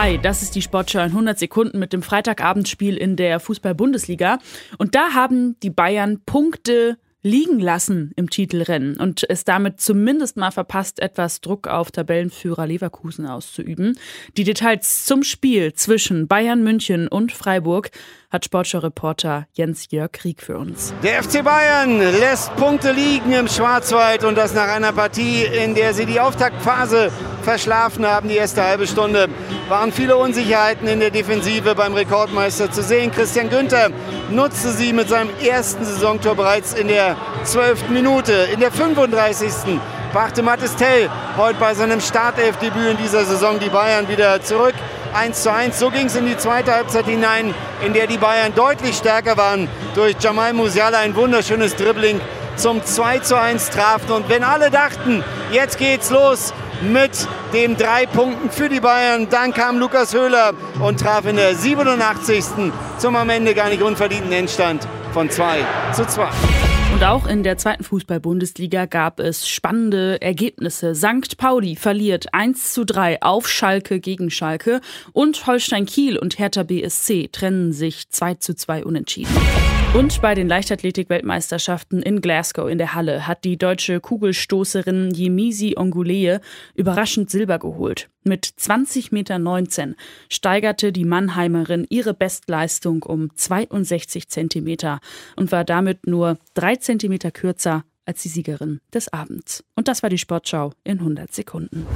Hi, das ist die Sportschau in 100 Sekunden mit dem Freitagabendspiel in der Fußball-Bundesliga. Und da haben die Bayern Punkte liegen lassen im Titelrennen und es damit zumindest mal verpasst, etwas Druck auf Tabellenführer Leverkusen auszuüben. Die Details zum Spiel zwischen Bayern München und Freiburg hat Sportschau-Reporter Jens-Jörg Krieg für uns. Der FC Bayern lässt Punkte liegen im Schwarzwald und das nach einer Partie, in der sie die Auftaktphase verschlafen haben. Die erste halbe Stunde waren viele Unsicherheiten in der Defensive beim Rekordmeister zu sehen. Christian Günther nutzte sie mit seinem ersten Saisontor bereits in der 12. Minute. In der 35. brachte Mattes Tell heute bei seinem Startelfdebüt in dieser Saison die Bayern wieder zurück. 1 zu 1. So ging es in die zweite Halbzeit hinein, in der die Bayern deutlich stärker waren. Durch Jamal Musiala ein wunderschönes Dribbling zum 2 zu 1 trafen. Und wenn alle dachten, jetzt geht's los mit den drei Punkten für die Bayern, dann kam Lukas Höhler und traf in der 87. zum am Ende gar nicht unverdienten Endstand von 2 zu 2. Und auch in der zweiten Fußball-Bundesliga gab es spannende Ergebnisse. St. Pauli verliert 1 zu 3 auf Schalke gegen Schalke und Holstein Kiel und Hertha BSC trennen sich 2 zu 2 unentschieden. Und bei den Leichtathletik-Weltmeisterschaften in Glasgow in der Halle hat die deutsche Kugelstoßerin Yemisi Onguleye überraschend Silber geholt. Mit 20,19 Meter steigerte die Mannheimerin ihre Bestleistung um 62 Zentimeter und war damit nur drei Zentimeter kürzer als die Siegerin des Abends. Und das war die Sportschau in 100 Sekunden.